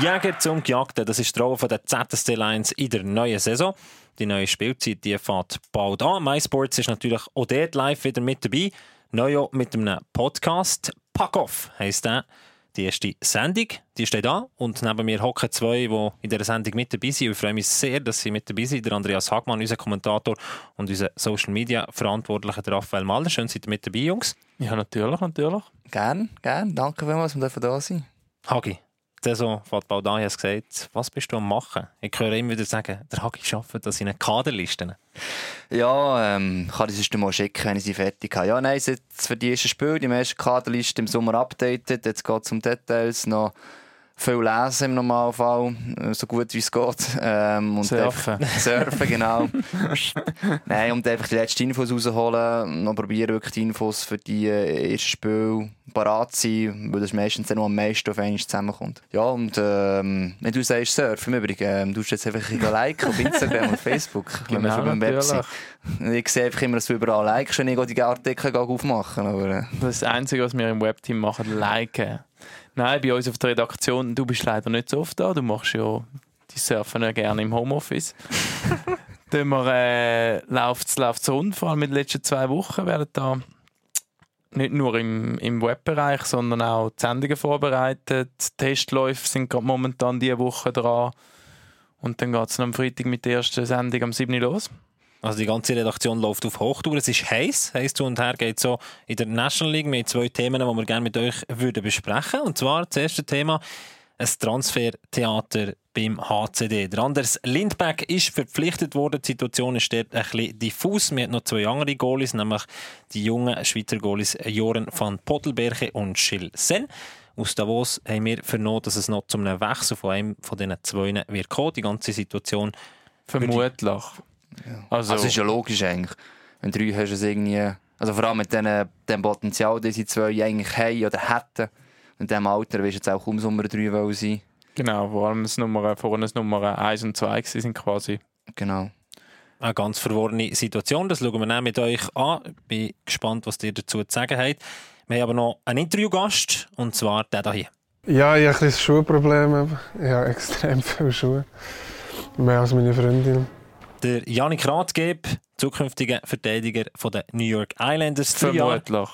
Jäger zum Gejagten, das ist die Rolle der ZSC Lions in der neuen Saison. Die neue Spielzeit die fährt bald an. MySports ist natürlich auch dort live wieder mit dabei. Neu auch mit einem Podcast. Pack Off heisst der. Die erste Sendung, die steht da. Und neben mir hocken zwei, die in dieser Sendung mit dabei sind. Ich freue mich sehr, dass sie mit dabei sind. Der Andreas Hagmann, unser Kommentator, und unser Social Media Verantwortlicher, der Raphael Mahler. Schön, seid ihr mit dabei, Jungs. Ja, natürlich, natürlich. Gern, gern. Danke vielmals, dass wir da sein Hagi, Saison fährt bald gesagt, was bist du am machen? Ich höre immer wieder sagen, der Hagi arbeitet an seinen Kaderlisten. Ja, ähm, kann ich sonst mal schicken, wenn ich sie fertig habe. Ja, nein, jetzt für die ersten Spiele, die erste Kaderliste im Sommer updated. Jetzt geht es um Details noch viel lesen im Normalfall, äh, so gut wie es geht. Ähm, und surfen. surfen, genau. Nein, um einfach die letzten Infos rauszuholen, noch probieren wirklich die Infos für die äh, ersten Spiele parat zu sein, weil das meistens dann noch am meisten auf einmal zusammenkommt. Ja, und ähm, wenn du sagst surfen, im Übrigen, ähm, du jetzt einfach ein liken auf Instagram und Facebook, wenn wir schon beim Web sind. Ich sehe einfach immer, dass du überall likest, wenn ich die Artikel aufmachen. Aber, äh. Das ist das Einzige, was wir im Webteam machen, liken. Nein, bei uns auf der Redaktion, du bist leider nicht so oft da. Du machst ja die Surfen ja gerne im Homeoffice. Dann äh, läuft es rund, vor allem in den letzten zwei Wochen werden da nicht nur im, im Webbereich, sondern auch die Sendungen vorbereitet. Testläufe sind gerade momentan diese Woche dran. Und dann geht es am Freitag mit der ersten Sendung am 7. los. Also die ganze Redaktion läuft auf Hochtour. Es ist heiß, heiß zu und her geht so in der National League. Haben zwei Themen, die wir gerne mit euch würden besprechen. Und zwar das erste Thema ein Transfertheater beim HCD. Der Anders Lindbeck ist verpflichtet worden. Die Situation ist dort ein bisschen diffus. Wir haben noch zwei andere Goalies, nämlich die jungen Schweizer Goalies Joren van Pottelberge und Schill Sen. Aus Davos haben wir vernommen, dass es noch zu einem Wechsel von einem von diesen zwei wird kommen. Die ganze Situation Vermutlich. Ja. Also, also ist ja logisch eigentlich. Wenn drei hast du es irgendwie, also vor allem mit dem, dem Potenzial, das sie zwei eigentlich haben oder hätten, in diesem Alter wirst du jetzt auch kaum Nummer drei sein. Genau, vor allem das Nummer, vorhin das Nummer 1 und 2 sind quasi. Genau. Eine ganz verworrene Situation, das schauen wir dann mit euch an. Ich bin gespannt, was ihr dazu zu sagen habt. Wir haben aber noch einen Interviewgast, und zwar der hier. Ja, ich habe ein bisschen Schuhprobleme. Ich habe extrem viele Schuhe. Mehr als meine Freundin. Der Janik Rathgeb, zukünftiger Verteidiger von den New York Islanders. Vermutlich.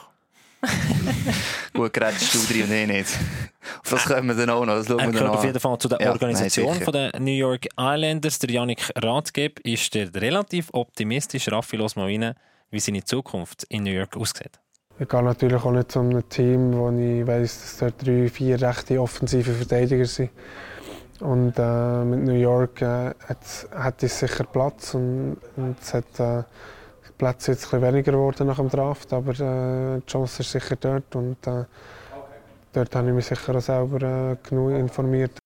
Gut gerätst du drin und ich nicht. Auf das können wir dann auch noch. Das er gehört auf jeden Fall zu der ja, Organisation nein, von den New York Islanders. Der Janik Rathgeb ist der relativ optimistisch. Raffi, los mal rein, wie seine Zukunft in New York aussieht. Ich gehe natürlich auch nicht zu einem Team, wo ich weiss, dass dort drei, vier rechte offensive Verteidiger sind. Und äh, mit New York äh, hat, es sicher Platz und, und es hat äh, Plätze jetzt ein weniger geworden nach dem Draft, aber äh, die Chance ist sicher dort und äh, dort habe ich mich sicher auch selber äh, genug informiert.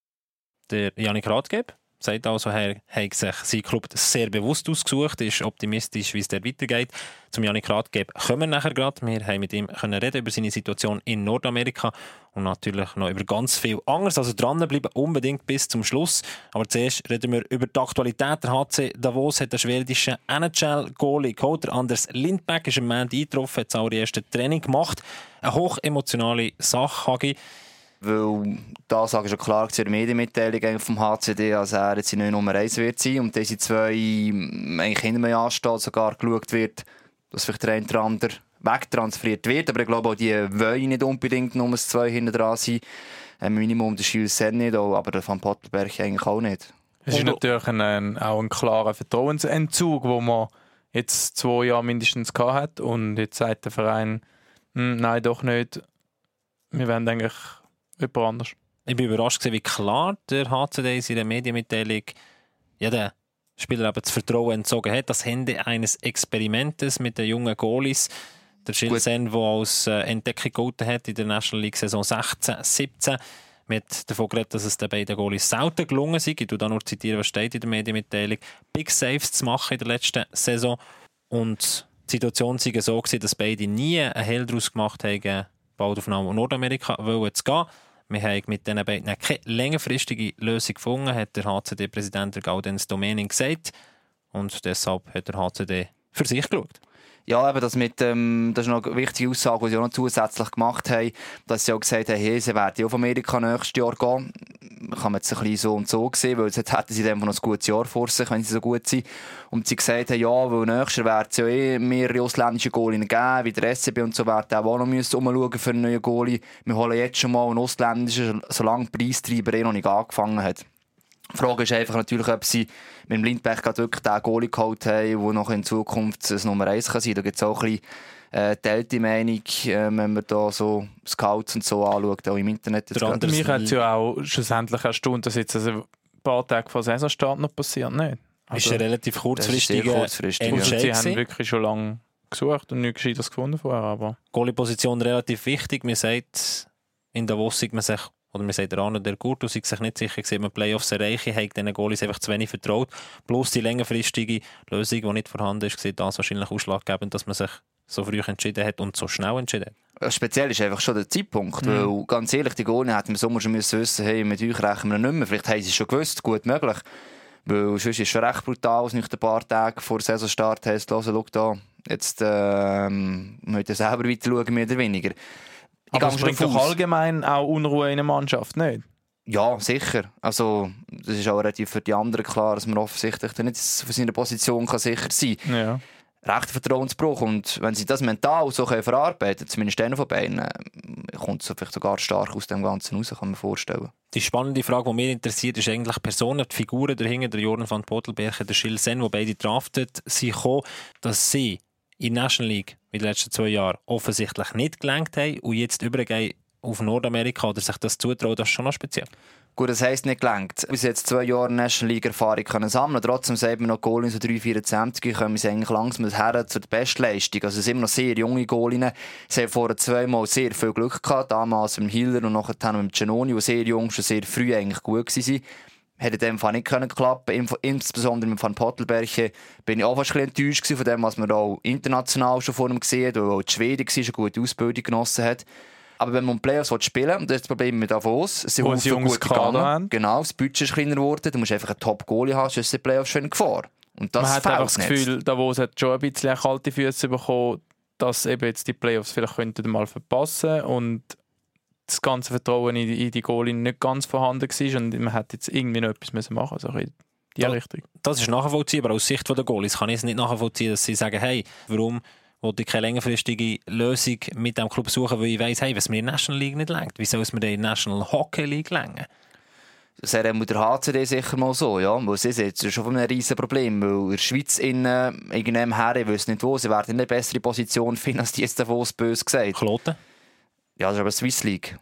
Der Janik Rathgeb sagt also, er hat sich sein Club sehr bewusst ausgesucht, ist optimistisch, wie es dort weitergeht. Zum Janik Rathgeb kommen wir nachher gerade. Wir haben mit ihm können reden über seine Situation in Nordamerika und natürlich noch über ganz viel anderes. Also dranbleiben unbedingt bis zum Schluss. Aber zuerst reden wir über die Aktualität. Der HC Davos hat den schwedischen NHL-Goalie geholt. Anders Lindbeck ist am Montag eingetroffen, hat das erste Training gemacht. Eine hochemotionale Sache, Hagi. Weil da sage ich schon klar zur Medienmitteilung vom HCD, dass er jetzt in Nummer 1 wird sein und diese zwei eigentlich hinter mir anstehen, sogar geschaut wird, dass vielleicht der eine oder andere wegtransferiert wird. Aber ich glaube auch, die wollen nicht unbedingt Nummer 2 hinter dran sein. Ein Minimum der Schild Sen nicht, aber der Van Pottelberg eigentlich auch nicht. Es ist natürlich ein, auch ein klarer Vertrauensentzug, den man jetzt zwei Jahre mindestens gehabt hat und jetzt sagt der Verein, hm, nein, doch nicht. Wir werden eigentlich jemand anders. Ich bin überrascht, wie klar der HCD in seiner Medienmitteilung ja, den Spieler eben das Vertrauen entzogen hat. Das Ende eines Experimentes mit den jungen Goalies. Der Schilsen, der als äh, Entdeckung gehalten hat in der National League Saison 16, 17. Man hat davon geredet, dass es den beiden Goalies selten gelungen ist. Ich zitiere da nur, zitieren, was steht in der Medienmitteilung. Big Saves zu machen in der letzten Saison. Und die Situation war so, gewesen, dass beide nie einen Hell daraus gemacht haben, bald auf Nordamerika zu gehen. Wir haben mit diesen beiden keine längerfristige Lösung gefunden, hat der HCD-Präsident Gaudenz Domening gesagt. Und deshalb hat der HCD für sich geschaut. Ja, eben das mit, ähm, das ist noch eine wichtige Aussage, die sie auch noch zusätzlich gemacht haben, dass sie auch gesagt haben, hey, sie werden auf Amerika nächstes Jahr gehen. Kann man jetzt ein bisschen so und so sehen, weil jetzt hätten sie dann noch ein gutes Jahr vor sich, wenn sie so gut sind. Und sie gesagt haben, ja, weil nächstes Jahr werden es ja eh mehrere ausländische Goalinnen geben, wie der SCB und so, werden auch noch müssen umschauen für einen neuen Goalie. Wir holen jetzt schon mal einen ausländischen, solange der Preistreiber eh noch nicht angefangen hat. Die Frage ist einfach natürlich, ob sie mit dem Lindbergh gerade wirklich den Goalie geholt haben, der noch in Zukunft das Nummer 1 kann sein. Da gibt es auch ein bisschen äh, teilte Meinung, äh, wenn man da so Scouts und so anschaut, auch im Internet. Jetzt. Mich hat es ja auch schlussendlich erstaunt, dass jetzt also ein paar Tage vor Saisonstart noch passiert, nicht? Also, ist ein relativ kurzfristiger kurzfristig, ja. Sie haben wirklich schon lange gesucht und nichts Gescheites gefunden vorher, aber... Goalie-Position relativ wichtig. Man sagt, in Davos sieht man sich oder man sagt, der Arno der Gurtu sei sich nicht sicher gewesen, man Playoffs erreichen, hat diesen Goalies einfach zu wenig vertraut. Plus die längerfristige Lösung, die nicht vorhanden ist, war das wahrscheinlich ausschlaggebend, dass man sich so früh entschieden hat und so schnell entschieden hat. Speziell ist einfach schon der Zeitpunkt, mhm. weil ganz ehrlich, die Goalien hätten im Sommer schon müssen wissen, hey, mit euch rechnen wir nicht mehr. Vielleicht haben sie es schon gewusst, gut möglich. Weil sonst ist es schon recht brutal, als nicht ein paar Tage vor Saisonstart heisst, schau da, jetzt ähm, müsst ihr selber weiter schauen, mehr oder weniger. Aber es bringt doch allgemein auch Unruhe in der Mannschaft, nicht? Ja, sicher. Also, das ist auch relativ für die anderen klar, dass man offensichtlich nicht für seine Position kann sicher sein kann. Ja. Rechter Vertrauensbruch. Und wenn sie das mental so können verarbeiten zumindest einer von beiden, äh, kommt es vielleicht sogar stark aus dem Ganzen raus, kann man vorstellen. Die spannende Frage, die mich interessiert, ist eigentlich Personen, die Figuren dahinter, der Jordan van Potelberger, der Schill Sen, die beide draftet, sind gekommen, dass sie in der National League in den letzten zwei Jahren offensichtlich nicht gelenkt haben und jetzt übergehen auf Nordamerika oder sich das zutrauen, das ist schon noch speziell. Gut, das heisst nicht gelenkt. Bis jetzt zwei Jahre National League Erfahrung können sammeln. Trotzdem sagen wir noch Goalien so 3,24 kommen sie eigentlich langsam her zur Bestleistung. Also es sind immer noch sehr junge Goalien. Sie haben vorher zweimal sehr viel Glück gehabt. Damals mit dem Hiller und nachher mit dem Giannoni, die sehr jung, schon sehr früh eigentlich gut waren hätte dem Fall nicht können klappen Insbesondere mit Van Pottelberche bin ich auch fast ein enttäuscht von dem, was man auch international schon vor ihm gesehen hat, weil auch in Schweden war, eine gute Ausbildung genossen hat. Aber wenn man Playoffs spielen will, und das ist das Problem mit Davos, es sind gut gegangen. Genau, das Budget ist kleiner geworden, du musst einfach einen Top-Goalie haben, sonst sind die Playoffs schon in Gefahr. Und das man hat einfach das Gefühl, Davos hat schon ein bisschen kalte Füße bekommen, dass eben jetzt die Playoffs vielleicht könnten mal verpassen und das ganze Vertrauen in die, in die Goalin nicht ganz vorhanden war und man hätte jetzt irgendwie noch etwas müssen machen müssen. Also in die da, Richtung. Das ist nachvollziehbar. Aus Sicht der Goalies kann ich es nicht nachvollziehen, dass sie sagen, hey, warum wollte ich keine längerfristige Lösung mit dem Club suchen, weil ich weiss, hey, was mir in der National League nicht längt, wie soll es mir in der National Hockey League längen? Das wäre mit der HCD sicher mal so, ja. Weil sie ist jetzt schon ein riesen Problem, weil in der Schweiz in äh, irgendeinem Herren, ich weiß nicht wo, sie werden eine bessere Position finden, als die jetzt Davos böse gesagt. Kloten? Ja, das ist aber Swiss League.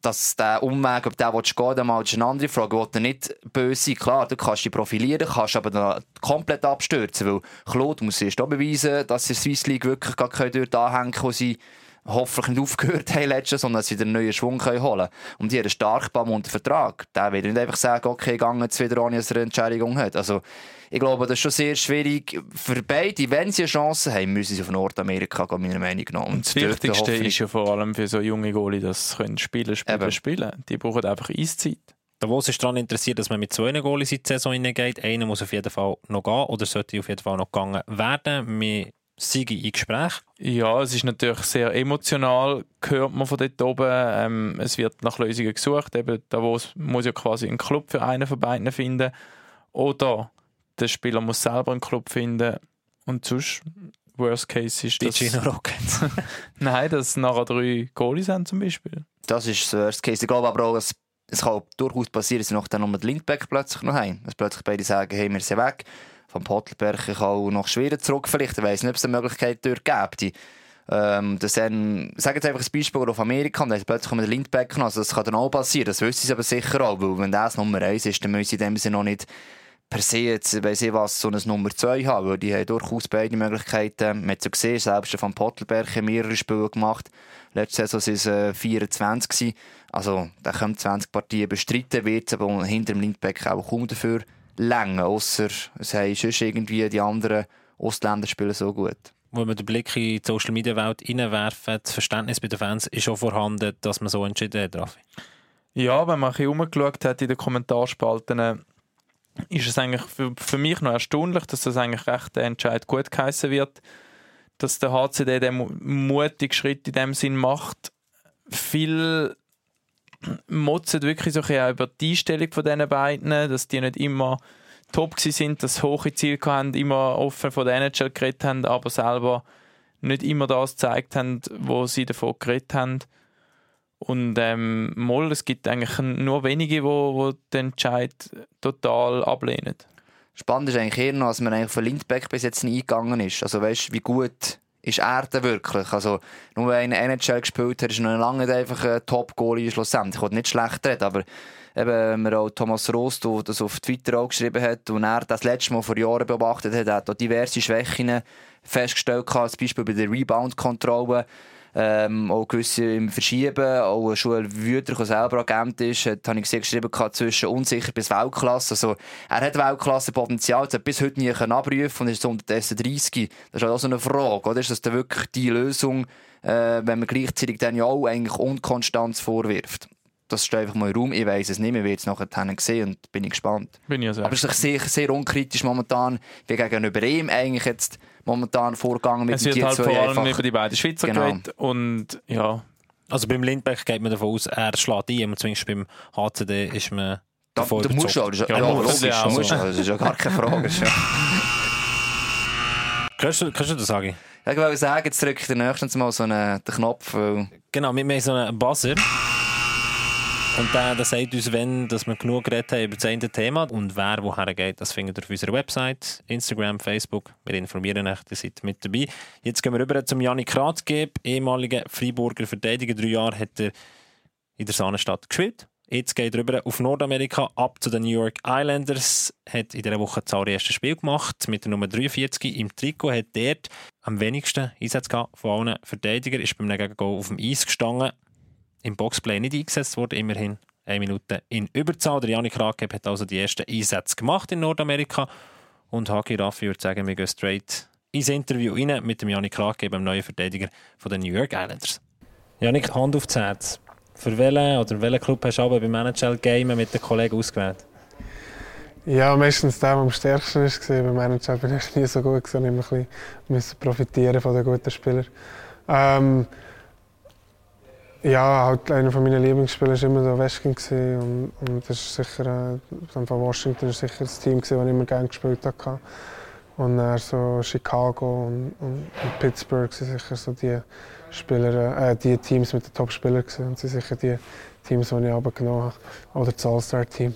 Dass der Umweg, ob der willst gehen dann mal ist eine andere Frage. Will nicht böse sein? Klar, du kannst dich profilieren, kannst aber dann komplett abstürzen, weil Claude muss erst beweisen, dass sie Swiss League wirklich gar dort anhängen kann, wo sie hoffentlich nicht aufgehört haben letztes, sondern dass sie den neuen Schwung können holen können. Und die haben einen starken unter Vertrag. Der wird nicht einfach sagen, okay, gang jetzt wieder ohne, dass er eine Entschädigung hat. Also, ich glaube, das ist schon sehr schwierig für beide. Wenn sie eine Chance haben, müssen sie auf Nordamerika gehen, meiner Meinung nach. Und das Wichtigste ist ja vor allem für so junge Goalie, dass sie spielen, spielen, Eben. spielen. Die brauchen einfach Eiszeit. Davos ist daran interessiert, dass man mit zwei Goalies in die Saison hineingeht. Einer muss auf jeden Fall noch gehen oder sollte auf jeden Fall noch gegangen werden. Wir sind in Gespräch. Ja, es ist natürlich sehr emotional, hört man von dort oben. Ähm, es wird nach Lösungen gesucht. Eben, Davos muss ja quasi einen Club für einen von beiden finden. Oder der Spieler muss selber einen Club finden. Und sonst, Worst Case ist das... Die Gino Rockets. Nein, dass nachher drei Goalies haben zum Beispiel. Das ist das Worst Case. Ich glaube aber auch, dass es kann durchaus passieren, dass sie noch dann mit Lindbeck plötzlich noch haben. Dass plötzlich beide sagen, hey, wir sind weg. Von Pottelberg auch noch schwerer zurück vielleicht. Ich weiss nicht, ob es eine Möglichkeit dort gibt. Ähm, das dann, sagen jetzt einfach ein Beispiel auf Amerika, und dann plötzlich kommen Lindbeck noch. Also das kann dann auch passieren. Das wissen sie aber sicher auch, weil wenn das Nummer 1 ist, dann müssen sie in dem Sinne noch nicht per se jetzt, weiss ich was, so ein Nummer 2 haben, weil die haben durchaus beide Möglichkeiten. Man hat es gesehen, selbst von Pottelberg mehrere Spiele gemacht. Letzte Saison waren es äh, 24 gewesen. Also, da können 20 Partien bestreiten, wird aber hinter dem Lindbeck auch kaum dafür länger, außer es haben sonst irgendwie die anderen Ostländer spielen so gut. Wenn wir den Blick in die Social Media Welt hineinwerfen, das Verständnis bei den Fans ist schon vorhanden, dass man so entschieden hat, Raffi. Ja, wenn man ein bisschen umgeschaut hat in den Kommentarspalten, ist es eigentlich für, für mich noch erstaunlich, dass das eigentlich recht der Entscheid gut geheißen wird. dass der HCD den mutigen Schritt in dem Sinn macht. Viel motzen wirklich so ein über die Einstellung von diesen beiden, dass die nicht immer top sind, dass sie hohe Ziele haben, immer offen von der NHL geredet haben, aber selber nicht immer das gezeigt haben, wo sie davon geredet haben. Und ähm, Moll, es gibt eigentlich nur wenige, wo, wo den Entscheid total ablehnen. Spannend ist eigentlich eher noch, dass man eigentlich von Lindbeck bis jetzt nie eingegangen ist. Also weißt, wie gut ist er denn wirklich? Also, nur wenn er NHL gespielt hat, ist er noch lange einfach ein Top-Goalie schlussendlich. Ich wollte nicht schlecht reden, aber eben, mir auch Thomas Rost, der das auf Twitter auch geschrieben hat, und er das letzte Mal vor Jahren beobachtet hat, hat auch diverse Schwächen festgestellt, zum Beispiel bei der Rebound-Kontrolle ähm, auch gewisse im Verschieben, auch Schul Wüter, der selber Agent ist, hat, habe ich gesehen, geschrieben, zwischen unsicher bis Weltklasse. Also, er hat Weltklasse-Potenzial, hat bis heute nie abrufen und ist unterdessen 30. Das ist auch so eine Frage, oder? Ist das dann wirklich die Lösung, äh, wenn man gleichzeitig dann ja auch eigentlich Unkonstanz vorwirft? das steht einfach mal im Raum. Ich weiß es nicht, wir werden es nachher sehen und bin ich gespannt. Bin ich sehr Aber es ist sehr, sehr unkritisch momentan, wie gegenüber ihm eigentlich jetzt momentan vorgegangen mit es wird halt vor allem einfach. über die beiden Schweizer genau. geredet und ja. Also beim Lindbeck geht man davon aus, er schlägt ein, zumindest beim HCD ist man da, davon du musst auch, das ist ja, ja, logisch, ja, also. musst, das ist ja gar keine Frage. ja. kannst, du, kannst du das sagen? Ja, ich wollte sagen, jetzt drücke ich den nächsten Mal so einen, den Knopf. Weil... Genau, wir haben so einen Buzzer. Und der, der sagt uns, wenn dass wir genug geredet haben über das eine Thema und wer woher geht, das findet ihr auf unserer Website, Instagram, Facebook. Wir informieren euch, ihr seid mit dabei. Jetzt gehen wir rüber zum Janik Rathgeb, ehemaliger Freiburger Verteidiger. Drei Jahre hat er in der Sahnenstadt gespielt. Jetzt geht er rüber auf Nordamerika, ab zu den New York Islanders. Hat in dieser Woche das erste Spiel gemacht mit der Nummer 43 im Trikot. Hat dort am wenigsten Einsatz gehabt von allen Verteidigern. Ist beim Gegengoal auf dem Eis gestanden im Boxplay nicht eingesetzt wurde, immerhin eine Minute in Überzahl. Der Janik Rakeb hat also die ersten Einsätze gemacht in Nordamerika und Hagi Raffi würde sagen, wir gehen straight ins Interview rein mit dem Janik Rakeb, dem neuen Verteidiger den New York Islanders. Janik, Hand aufs Herz. Für welchen oder welchen Club hast du aber beim NHL Game mit den Kollegen ausgewählt? Ja, meistens der, der am stärksten war. Beim Manager bin ich nie so gut. Ich musste profitieren von den guten Spielern. Ähm, ja, halt einer von meinen Lieblingsspieler war immer der Weskin und, und das ist sicher, äh, Washington ist sicher das Team, das ich immer gerne gespielt habe. Und dann so Chicago und, und, und Pittsburgh sind sicher so die Spieler, äh, die Teams mit den Top-Spielern und sind sicher die Teams, die ich abgenommen habe. Oder das All-Star-Team.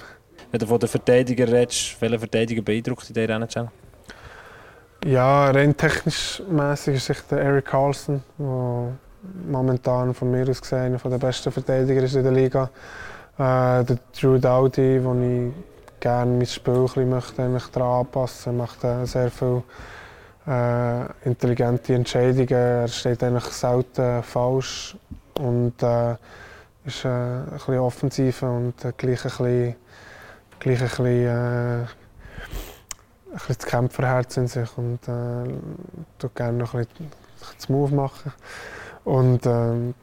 Wenn du von den Verteidigern redest, welcher Verteidiger beeindruckt dich in dieser NHL? Ja, rein technisch mäßig ist sicher der Eric Carlson, der momentan von mir aus gesehen einer der besten Verteidiger ist in der Liga. Äh, der Drew Dowdy, wo ich gerne mein Spiel möchte, daran anpassen möchte, macht äh, sehr viele äh, intelligente Entscheidungen. Er steht eigentlich selten falsch und äh, ist äh, ein bisschen offensiv und gleich ein bisschen, gleich ein bisschen, äh, ein bisschen das Kämpferherz in sich und äh, gerne noch ein bisschen das Move machen. Und ähm,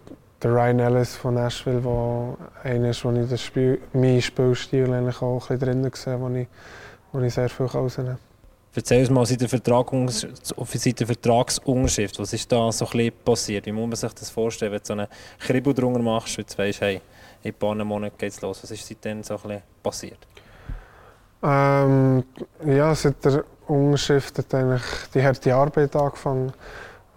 der Ryan Ellis von Nashville, der einer ist, wo ich das Spiel, meinen Spielstil eigentlich auch ein bisschen drin sehe, wo ich, wo ich sehr viel rausnehme. Erzähl uns mal seit der, Vertragungs seit der Vertragsunterschrift, was ist da so ein bisschen passiert? Wie muss man sich das vorstellen, wenn du so einen Kribbel drunter machst, wenn du weißt, hey, in ein paar Monaten geht es los. Was ist seitdem so ein bisschen passiert? Ähm, ja, seit der Unterschrift hat eigentlich die harte Arbeit angefangen.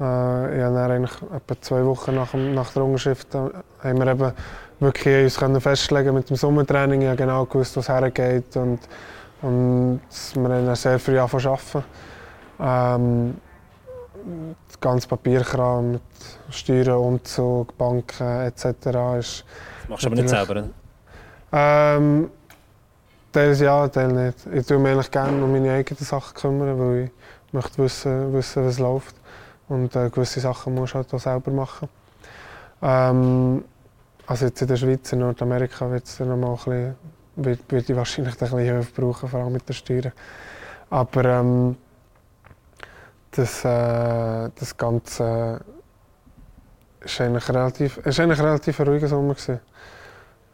Äh, dann eigentlich etwa zwei Wochen nach, nach der Unterschrift äh, haben wir eben wirklich uns können festlegen mit dem Sommertraining. Ich habe genau gewusst, was hergeht und, und wir haben dann sehr früh angefangen zu arbeiten. Ähm, das ganze Papierkram mit Steuern, Umzug, Banken etc. Ist das machst du aber nicht selber? Ähm, teils ja, teils nicht. Ich tue mich eigentlich gerne um meine eigenen Sachen kümmern, weil ich möchte wissen, wissen was läuft. Und äh, gewisse Sachen musst du halt auch selber machen. Ähm, also jetzt in der Schweiz, in Nordamerika wird es noch mal ein bisschen, wird, wird ich wahrscheinlich ein bisschen Hilfe brauchen, vor allem mit den Steuern. Aber ähm, das, äh, das Ganze ist eigentlich relativ, ist eigentlich relativ ein ruhiger Sommer gewesen.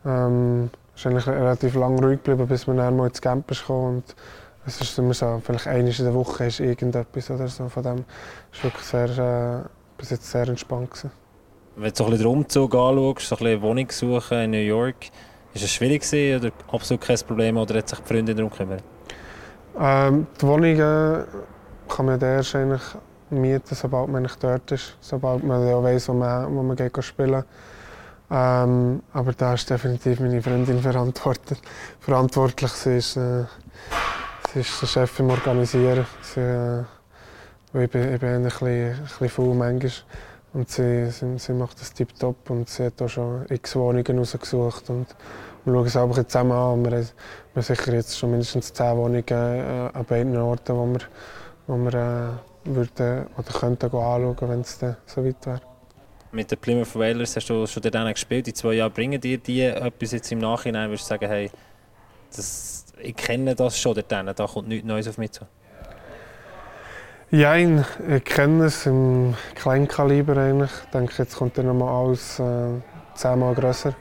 Ähm, ist eigentlich relativ lang ruhig geblieben, bis wir dann mal ins Camp kam und es ist immer so, vielleicht einmal in der Woche ist irgendetwas oder so. Von dem ist wirklich sehr, äh, bis jetzt sehr entspannt gewesen. Wenn du so ein bisschen den Umzug anschaust, so ein bisschen Wohnung suchen in New York, ist es schwierig gewesen, oder absolut kein Problem oder hat sich die Freundin darum gekümmert? Ähm, die Wohnungen kann man erst eigentlich mieten, sobald man nicht dort ist, sobald man ja weiss, wo man, wo man geht spielen ähm, aber da ist definitiv meine Freundin verantwortlich. verantwortlich. Sie ist, äh, sie ist der Chef im Organisieren. Sie, äh, ich bin, ich bin ein bisschen, ein bisschen faul manchmal. Und sie, sie, sie macht das tiptop und sie hat auch schon x Wohnungen rausgesucht. Und wir schauen es aber zusammen an. Wir haben, sicher jetzt schon mindestens zehn Wohnungen äh, an beiden Orten, wo wir, wo wir äh, würden, oder könnten anschauen, wenn es so weit wäre. Mit den Plymouth Whalers hast du schon dort gespielt. Die zwei Jahre bringen dir die etwas jetzt im Nachhinein? Würdest du sagen, hey, das, ich kenne das schon dort, da kommt nichts Neues auf mich zu? Ja, ich kenne es im Kleinkaliber eigentlich. Ich denke, jetzt kommt dann nochmal alles äh, zehnmal grösser.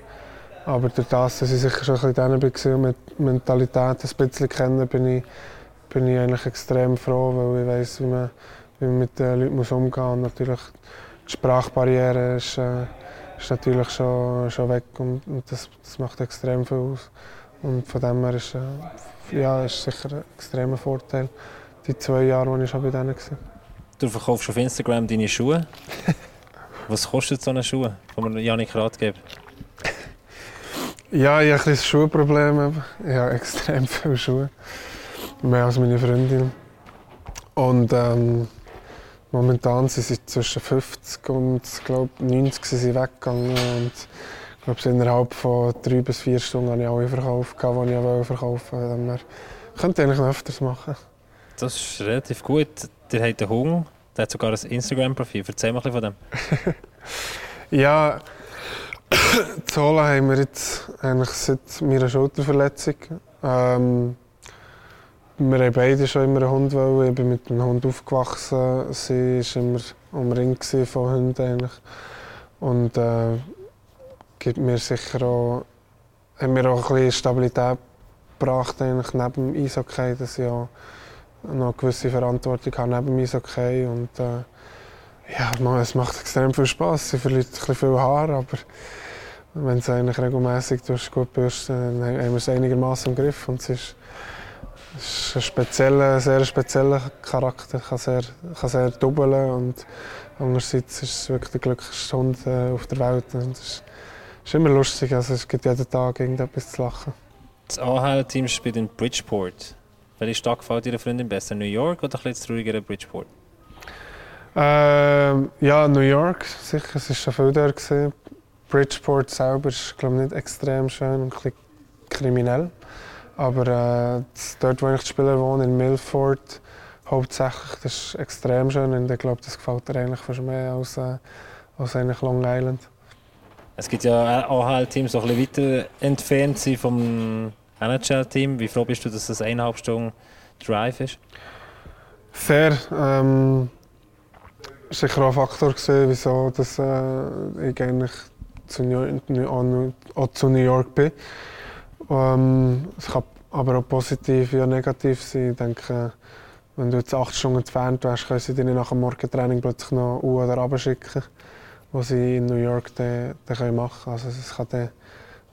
Aber durch das, dass ich sicher schon ein bisschen war und mit Mentalität ein bisschen kennen, bin ich, bin ich eigentlich extrem froh, weil ich weiss, wie man, wie man mit den Leuten muss umgehen muss. Natürlich die Sprachbarriere ist, äh, ist natürlich schon, schon weg und, und das, das, macht extrem viel aus. Und von dem her ist, äh, ja, ist sicher ein extremer Vorteil die zwei Jahre, die ich schon bei denen war. Du verkaufst auf Instagram deine Schuhe. Was kostet so eine Schuhe, die man Janik Rat gibt? Ja, ich habe ein Schuhproblem. Ich habe extrem viele Schuhe. Mehr als meine Freundin. Und ähm, momentan sind sie zwischen 50 und glaub, 90 sind sie weggegangen. Und ich glaube, innerhalb von drei bis vier Stunden habe ich alle verkauft, die ich verkaufen wollte. Könnte ich eigentlich noch öfters machen. Das ist relativ gut. Der hat einen Hunger, der hat sogar ein Instagram-Profil. Erzähl mal ein bisschen von dem. ja, Zola haben wir jetzt eigentlich seit meiner Schulterverletzung. Ähm, wir haben beide schon immer einen Hund wollen. Ich bin mit einem Hund aufgewachsen. Sie war immer umringt von Hunden. Eigentlich. Und äh, gibt mir sicher auch, hat mir auch ein bisschen Stabilität gebracht, neben dem Eishockey, dass ich auch noch eine gewisse Verantwortung habe neben mir okay und äh, ja, man, es macht extrem viel Spaß. Sie verliert ein bisschen viel Haar, aber wenn es eigentlich regelmäßig gut bist, dann haben wir es einigermaßen im Griff und es ist, es ist ein spezieller, sehr spezieller Charakter, kann sehr, kann sehr doublen und andererseits ist es wirklich der glücklichste Hund äh, auf der Welt. Und es ist, ist immer lustig, also es gibt jeden Tag irgendetwas zu lachen. Das AHL-Team spielt in Bridgeport. Welche Stadt gefällt Ihrer Freundin besser? New York oder ein bisschen trauriger Bridgeport? Ähm, ja, New York, sicher. Es war schon viel da. Gewesen. Bridgeport selber ist glaube ich, nicht extrem schön und ein bisschen kriminell. Aber äh, dort, wo ich die Spieler wohne, in Milford, hauptsächlich, das ist extrem schön und ich glaube, das gefällt dir eigentlich fast mehr als, äh, als eigentlich Long Island. Es gibt ja auch Teams, die ein bisschen weiter entfernt sind vom NHL-Team. Wie froh bist du, dass das eineinhalb Stunden Drive ist? Sehr. Ähm, sicher auch ein Faktor gewesen, wieso dass, äh, ich eigentlich zu New, auch zu New York bin. Ähm, es kann aber auch positiv wie negativ sein. Ich denke, wenn du jetzt acht Stunden entfernt wärst, können sie dir nach dem Morgentraining plötzlich noch U oder runterschicken, was sie in New York dann, dann machen können. Also es kann dann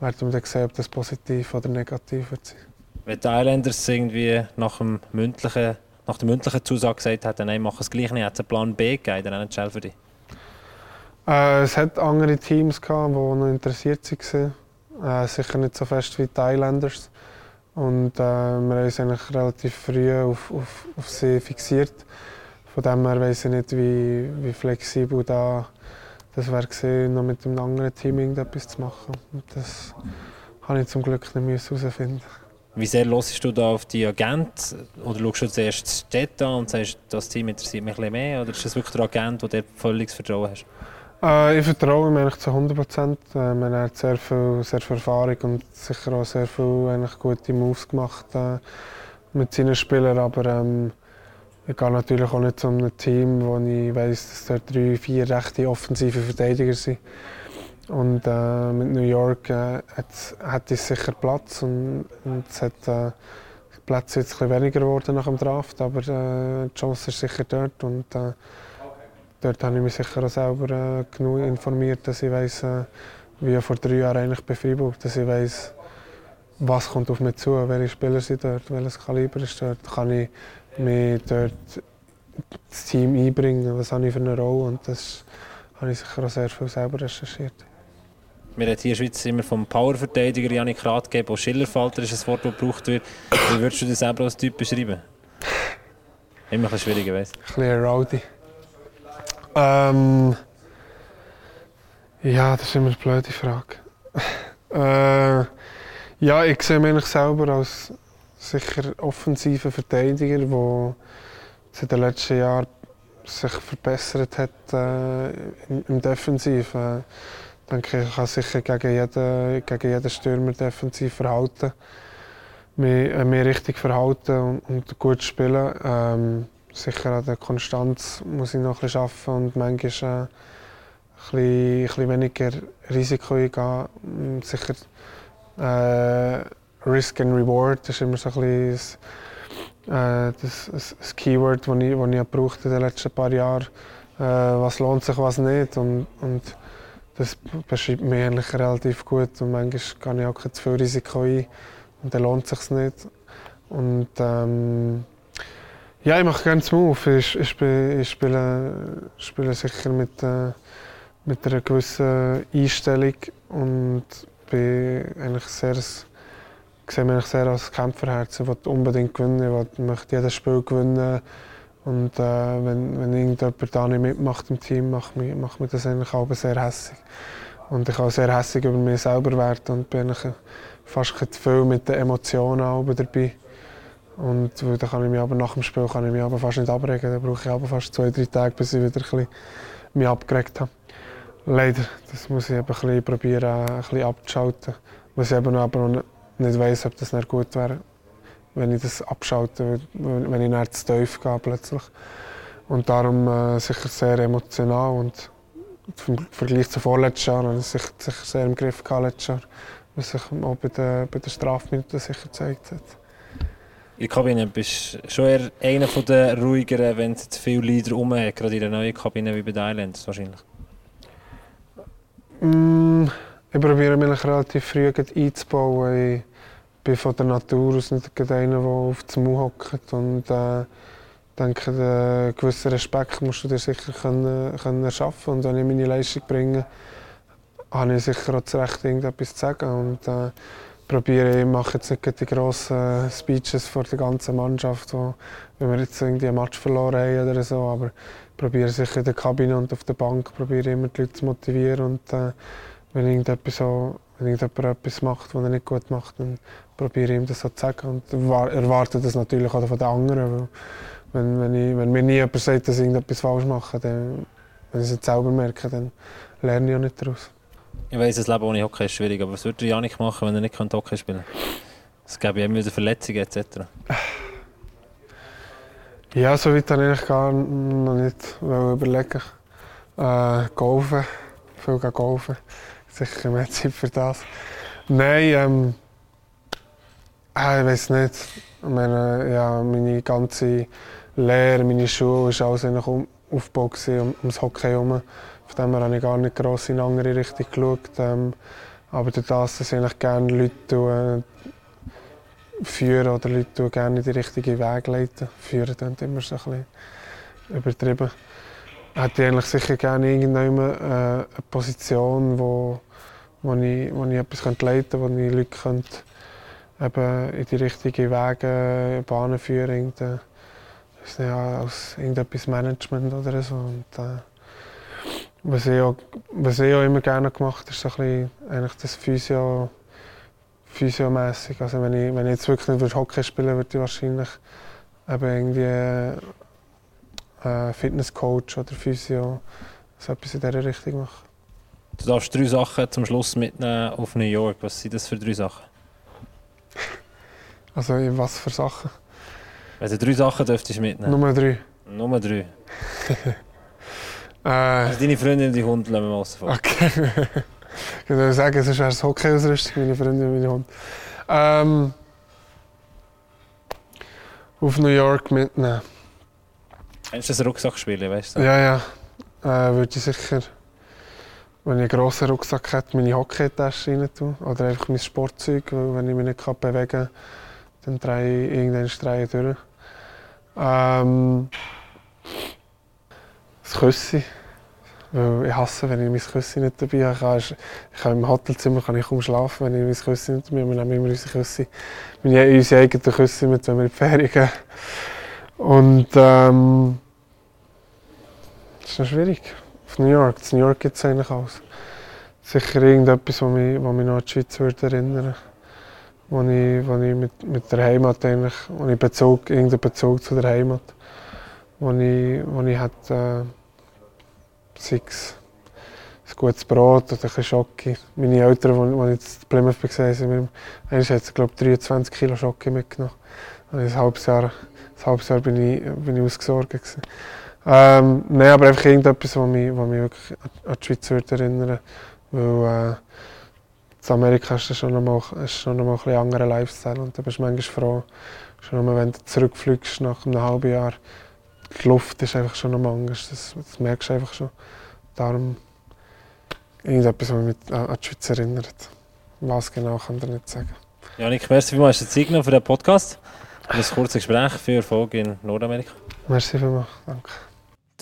werden wir dann sehen, ob das positiv oder negativ wird. Wenn die Islanders irgendwie nach, dem mündlichen, nach der mündlichen Zusage gesagt hätten, nein, mach es gleich nicht, hat es einen Plan B gegeben in der NHL für dich? Äh, es hat andere Teams, gehabt, die noch interessiert waren. Äh, sicher nicht so fest wie die Islanders. Und äh, wir haben uns eigentlich relativ früh auf, auf, auf sie fixiert. Von dem her weiß ich nicht, wie, wie flexibel da das wäre gesehen, noch mit einem anderen Team etwas zu machen. Und das habe ich zum Glück nicht herausfinden Wie sehr hörst du da auf die Agent? Oder schaust du zuerst die Städte an und sagst, das Team interessiert mich ein mehr? Oder ist das wirklich der Agent, wo du völliges Vertrauen hast? Äh, ich vertraue ihm eigentlich zu 100 Prozent. Äh, man hat sehr viel, sehr viel Erfahrung und sicher auch sehr viele gute Moves gemacht äh, mit seinen Spielern. Aber ähm, ich gehe natürlich auch nicht zu einem Team, wo ich weiss, dass dort drei, vier rechte offensive Verteidiger sind. Und äh, mit New York äh, hat, es sicher Platz und, und es hat, äh, Plätze jetzt ein weniger geworden nach dem Draft, aber äh, die Chance ist sicher dort und äh, dort habe ich mich sicher auch selber äh, genug informiert, dass ich weiß, äh, wie vor drei Jahren eigentlich bei Freiburg, dass ich weiß, was kommt auf mich zu, welche Spieler sind dort, welches Kaliber ist dort, kann ich mich dort das Team einbringen, was habe ich für eine Rolle und das habe ich sicher auch sehr viel selber recherchiert. Wir reden hier in der Schweiz immer vom Powerverteidiger Janik Rathgeb, auch Schillerfalter ist ein Wort, das gebraucht wird. Wie würdest du das selber als Typ beschreiben? Immer ein bisschen schwieriger, weißt Ein bisschen rowdy. Ähm, ja, das ist immer eine blöde Frage. äh, ja, ich sehe mich selber als sicher offensiver Verteidiger, der sich in den letzten Jahren sich verbessert hat äh, im, im Defensiv. Äh, denke, ich kann sicher gegen jeden, gegen jeden Stürmer defensiv verhalten. Mich, äh, mich richtig verhalten und, und gut spielen. Ähm, sicher an der Konstanz muss ich noch bisschen arbeiten und manchmal äh, ein, bisschen, ein bisschen weniger Risiko eingehen. Sicher äh, Risk and Reward ist immer so ein bisschen äh, das, das, das Keyword, das ich, das ich gebraucht in den letzten paar Jahren. Äh, was lohnt sich, was nicht. Und, und das beschreibt mich eigentlich relativ gut. Und manchmal gehe ich auch zu viel Risiko ein und dann lohnt es sich nicht. Und ähm, ja, ich mache gerne Move. Ich, ich, spiele, ich spiele, spiele sicher mit, äh, mit einer gewissen Einstellung und bin eigentlich sehr, sehe mich sehr als Kämpferherz. Ich will unbedingt gewinnen, ich möchte jedes Spiel gewinnen. Und äh, wenn, wenn irgendjemand da nicht mitmacht im Team, macht mich, macht mich das eigentlich auch sehr hässlich. Und ich auch sehr hässlich über mich selber werden und bin fast zu viel mit den Emotionen dabei. Und dann kann ich mich aber nach dem Spiel kann ich mich aber fast nicht abregen. Dann brauche ich aber fast zwei, drei Tage, bis ich wieder ein bisschen mich abgeregt habe. Leider, das muss ich eben ein bisschen probieren, ein bisschen abzuschalten. Was ich eben aber noch nicht weiss, ob das nicht gut wäre, wenn ich das abschalte, wenn ich nicht zu tief gehe plötzlich. Und darum äh, sicher sehr emotional und im Vergleich zu vorletztes Jahr habe ich sicher, sicher sehr im Griff gehabt letztes Jahr, was sich auch bei den, bei den Strafminuten sicher gezeigt hat. In der Kabine bist du schon eher einer der ruhigeren, wenn es viele Leute rum hat, gerade in der neuen Kabine wie bei den Islands wahrscheinlich. Mm, ich probiere mich relativ früh einzubauen. Ich bin von der Natur aus nicht einer, der auf dem Maul hockt. Und äh, denke, einen gewissen Respekt musst du dir sicher können, können erschaffen. Und wenn ich meine Leistung bringe, habe ich sicher auch das Recht, irgendetwas zu sagen. Und, äh, probiere, ich mache jetzt nicht die grossen Speeches vor der ganzen Mannschaft, wo, wenn wir jetzt irgendwie einen Match verloren haben oder so, aber ich probiere sicher in der Kabine und auf der Bank probiere immer die Leute zu motivieren und äh, wenn irgendjemand, so, wenn irgendjemand etwas macht, was er nicht gut macht, dann probiere ich ihm das so zu sagen und erwarte das natürlich auch von den anderen, wenn, wenn, ich, wenn mir nie jemand sagt, dass ich irgendetwas falsch mache, dann, wenn ich es selber merke, dann lerne ich auch nicht daraus. Ich weiss, das Leben ohne Hockey ist schwierig, aber was würde Janik machen, wenn er nicht Hockey spielen könnte? Es gäbe ja immer wieder Verletzungen etc. Ja, so weit habe ich gar noch nicht überlegen. Äh, golfen, viel golfen. Sicher mehr Zeit für das. Nein, ähm, äh, ich weiß nicht. Ich meine, ja, meine ganze Lehre, meine Schule war alles um, aufgebaut um, ums Hockey herum. Von dem her habe ich gar nicht gross in eine andere Richtung geschaut. Ähm, aber durch das, dass ich eigentlich gerne Leute äh, oder Leute gerne in die richtigen Weg leiten. Führen klingt immer so ein bisschen übertrieben. Hätte ich eigentlich sicher gerne irgendwann äh, eine Position, wo, wo, ich, wo ich etwas leiten könnte, wo ich Leute könnte, eben in die richtigen Wege, Bahnen führen könnte. Ja, als irgendetwas Management oder so. Und, äh, was ich auch, was ich auch immer gerne gemacht habe, ist so ein bisschen, eigentlich das Physio, Physiomässig. Also wenn ich, wenn ich jetzt wirklich nicht Hockey spielen würde, ich wahrscheinlich eben irgendwie äh, Fitnesscoach oder Physio, so etwas in dieser Richtung machen. Du darfst drei Sachen zum Schluss mitnehmen auf New York. Was sind das für drei Sachen? Also was für Sachen? Also drei Sachen dürftest du mitnehmen. Nummer drei. Nummer drei. Äh, also deine Freundin und die Hund lassen wir mal vor. Okay. ich würde sagen, sonst wäre es Hockeyausrüstung, meine Freundin und meine Hund. Ähm, auf New York mitnehmen. Kennst du das Rucksackspielen, weißt du? Ja, ja. Äh, würde ich sicher, wenn ich einen grossen Rucksack hätte, meine Hockeytasche rein tun. Oder einfach mein Sportzeug, wenn ich mich nicht bewegen kann, dann drehe ich irgendwann drehe durch. Ähm, das Küssi. Weil ich hasse, wenn ich mein Küssi nicht dabei habe. Ich kann im Hotelzimmer kann ich kaum schlafen, wenn ich mein Küssi nicht dabei habe. Wir nehmen immer unsere Küssi, meine, unsere eigenen Küssi mit, wenn wir in die Ferien gehen. Und ähm, das ist noch schwierig. Auf New York. In New York gibt es eigentlich alles. Sicher irgendetwas, was mich, was mich noch an die Schweiz würde erinnern wo ich, wo ich mit, mit der Heimat eigentlich, wo ich Bezug, irgendeinen Bezug zu der Heimat, wo ich, wo ich hatte, äh, sei es ein gutes Brot oder ein Schocke. Meine Eltern, als ich in Plymouth war, haben hat glaube 23 Kilo Schocke mitgenommen. Ein halbes Jahr, ein halbes Jahr bin ich, bin ich ausgesorgt. Ähm, Nein, aber einfach irgendetwas, was mich, was mich wirklich an die Schweiz würde erinnern würde. in Amerika ist schon noch mal, ist schon noch mal ein bisschen anderer Lifestyle und da bist du manchmal froh, schon mal, wenn du zurückfliegst nach einem halben Jahr. Die Luft ist einfach schon noch mal anders, das, das merkst du einfach schon. Darum irgendetwas, was mich an die Schweiz erinnert. Was genau kann ich nicht sagen. Janik, merci vielmals hast du Zeit genommen für den Podcast und ein kurzes Gespräch für Erfolg in Nordamerika. Merci vielmals, danke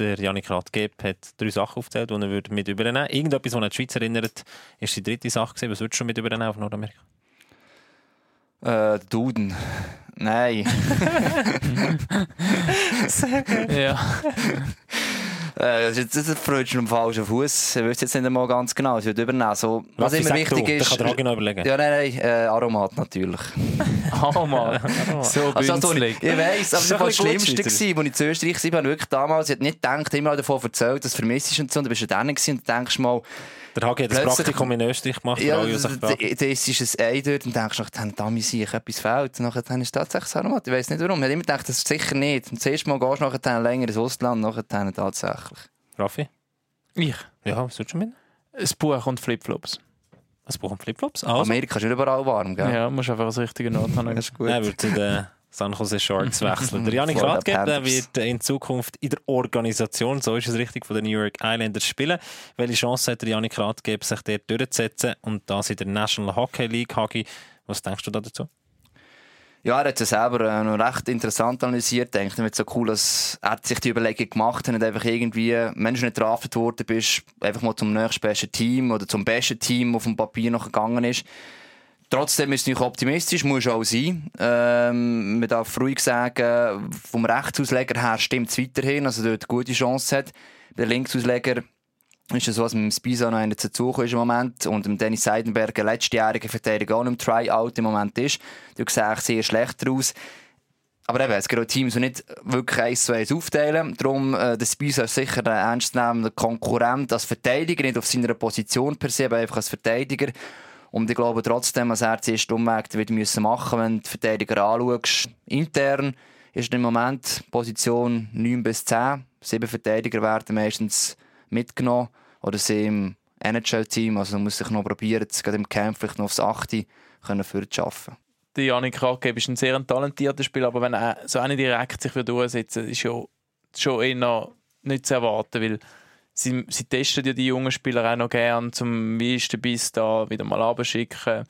der Janik Rathgeb hat drei Sachen aufgezählt, die er würde mit übernehmen würde. Irgendetwas, was an die Schweiz erinnert, ist die dritte Sache. Gewesen. Was würdest du schon mit übernehmen auf Nordamerika? Äh, Duden. Nein. Sehr gut. Ja. Äh, das, das freut am falschen Fuß. Ich wüsste jetzt nicht einmal ganz genau. Es wird übernehmen. So, was immer wichtig du, ist. kann Draghi noch überlegen. Ja, nein, nein, äh, Aromat natürlich. Aromat. so also, also, bünzlig. ich weiss, aber das war das Schlimmste, gewesen, als ich in Österreich war. Wirklich damals, ich habe nicht gedacht, immer davon erzählt, dass es vermisst ist und so. Und dann bist du dann und denkst mal, der Hagi hat das Praktikum in Österreich gemacht. Ja, das ist ein Ei dort und denkst du, dann da mir sich etwas fehlt. Und dann ist es tatsächlich Aromat. Ich weiß nicht warum. Ich habe immer gedacht, das ist sicher nicht. Und das erste Mal gehst du nachher länger ins Ausland, nachher tatsächlich. Raffi? Ich? Ja, was würdest du mit? Ein Buch und Flipflops. Ein Buch und Flipflops? Also. Amerika ist überall warm, gell? Ja, musst einfach das richtige Not haben. das ist gut. Nein, würde San Jose Sharks wechseln. Der Janik Rathgeb wird in Zukunft in der Organisation, so ist es richtig, von den New York Islanders spielen. Welche Chance hat der Janik Rathgeb, sich dort durchzusetzen und das in der National Hockey League? Hagi, was denkst du da dazu? Ja, er hat es selber äh, noch recht interessant analysiert. Ich denke, es so cool, dass er sich die Überlegung gemacht hat und einfach irgendwie, wenn du nicht draftet worden bist, einfach mal zum nächstbesten Team oder zum besten Team auf dem Papier noch gegangen ist. Trotzdem ist es nicht optimistisch, muss auch sein. Ähm, man darf ruhig sagen, vom Rechtsausleger her stimmt es weiterhin, also dort gute Chance hat. Der Linksausleger ist es so, dass mit dem Spisa noch einer dazu ist im Moment und dem Dennis Seidenberg, ein letztjähriger Verteidiger, auch im Tryout im Moment ist. Du siehst sehr schlecht aus. Aber eben, es gibt auch Teams, die nicht wirklich eins zu eins aufteilen. Darum, äh, der Spisa ist sicher ein ernstzunehmender Konkurrent als Verteidiger, nicht auf seiner Position per se, aber einfach als Verteidiger. Und ich glaube trotzdem, dass er zuerst Umweg wird müssen machen wenn du die Verteidiger anschaust. Intern ist im Moment Position 9 bis 10. Sieben Verteidiger werden meistens mitgenommen oder sie im NHL-Team. Also man muss sich noch probieren, gerade im Camp vielleicht noch aufs 8. können für zu arbeiten. Der Janik Rakev ist ein sehr talentierter Spieler, aber wenn er so eine direkt sich durchsetzen ist ja schon eher nicht zu erwarten, weil sie, sie testen ja die jungen Spieler auch noch gern, zum wie ist der Biss da wieder mal abschicken.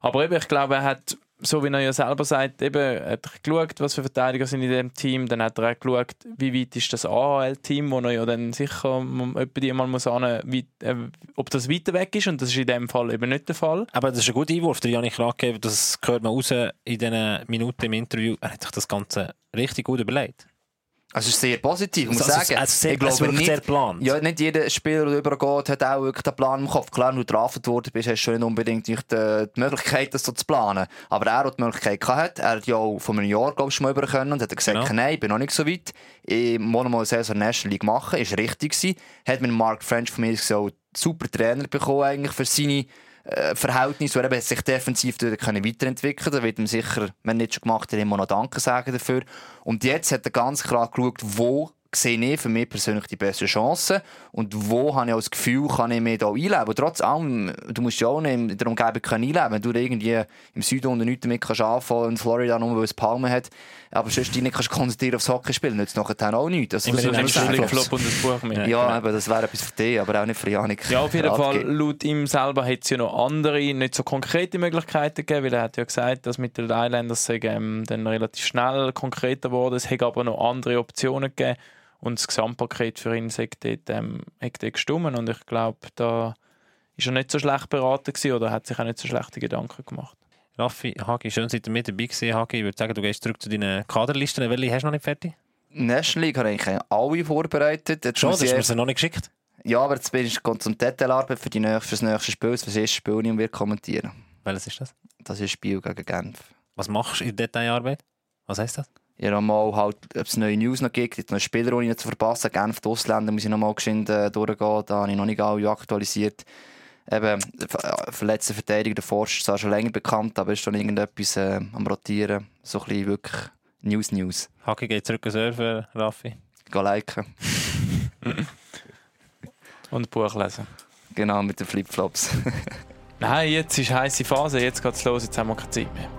Aber eben, ich glaube, er hat so wie er ja selber sagt, eben, er hat geschaut, was für Verteidiger sind in dem Team. Dann hat er auch geschaut, wie weit ist das AHL-Team, wo er ja dann sicher die mal muss an, wie, äh, ob das weiter weg ist. Und das ist in dem Fall eben nicht der Fall. Aber das ist ein guter Einwurf, der Janik Rakev. Das hört man raus in diesen Minuten im Interview. Er hat sich das Ganze richtig gut überlegt. Es ist sehr positiv, muss also, sagen. Also sehr, ich glaube nicht, sehr plant. Ja, nicht jeder Spieler, der übergeht, hat auch wirklich den Plan im Kopf. Klar, wenn du draftet worden bist, hast du schon nicht unbedingt die, die Möglichkeit, das so zu planen. Aber er hat die Möglichkeit gehabt. Er hat ja auch von einem Jahr, glaube ich, mal über können und hat gesagt, genau. nein, ich bin noch nicht so weit. Ich muss noch mal eine Saison National League machen. Ist richtig gewesen. Hat mit Mark French von mir so super Trainer bekommen eigentlich für seine äh, Verhältnis, wo er sich defensiv können weiterentwickeln Da wird ihm sicher, wenn nicht schon gemacht hat, immer noch Danke sagen dafür. Und jetzt hat er ganz klar geschaut, wo sehe ich für mich persönlich die bessere Chance und wo habe ich auch das Gefühl, kann ich mich da einleben. Und trotz allem, du musst ja auch in der Umgebung einleben. Wenn du irgendwie im Süden und nichts damit kannst in Florida nur, weil es Palmen hat, aber sonst dich nicht kannst konzentrieren aufs Hockeyspielen, nützt nachher auch nichts. Also, das du ist einfach- Flip-Flop und ein Buch mit. ja, aber das wäre etwas für dich, aber auch nicht für Janik. Ja, auf jeden Fall, laut ihm selber hat es ja noch andere, nicht so konkrete Möglichkeiten gegeben, weil er hat ja gesagt, dass mit den Islanders sei, ähm, dann relativ schnell konkreter wurde. Es hätte aber noch andere Optionen gegeben und das Gesamtpaket für ihn sei dort, ähm, hat dort gestimmt und ich glaube, da ist er nicht so schlecht beraten gewesen oder hat sich auch nicht so schlechte Gedanken gemacht. Raffi, Hagi, schön, seid ihr mit dabei gewesen, Hagi. Ich würde sagen, du gehst zurück zu deinen Kaderlisten. Welche hast du noch nicht fertig? National League habe ich eigentlich alle vorbereitet. Jetzt Schon, das hast du mir sie noch nicht geschickt. Ja, aber jetzt ich kommt zum Detailarbeit für, die nächste, für das nächste Spiel, für das erste Spiel, das wird kommentieren. Welches ist das? Das ist das Spiel gegen Genf. Was machst du in Detailarbeit? Was heisst das? Ja, nochmal halt, ob es neue News noch gibt, gibt noch Spieler, die ich nicht zu verpassen. Genf, die Ausländer, muss ich nochmal geschwind äh, durchgehen. Da habe ich noch nicht alle aktualisiert. Eben, äh, verletzte Verteidiger, der Forst ist zwar schon länger bekannt, aber ist schon irgendetwas äh, am Rotieren. So ein bisschen wirklich News, News. Hagi geht zurück an Server, Raffi. Geh liken. Und Buch lesen. Genau, mit den Flipflops. Nein, jetzt ist heiße Phase, jetzt geht es los, jetzt haben wir keine Zeit mehr.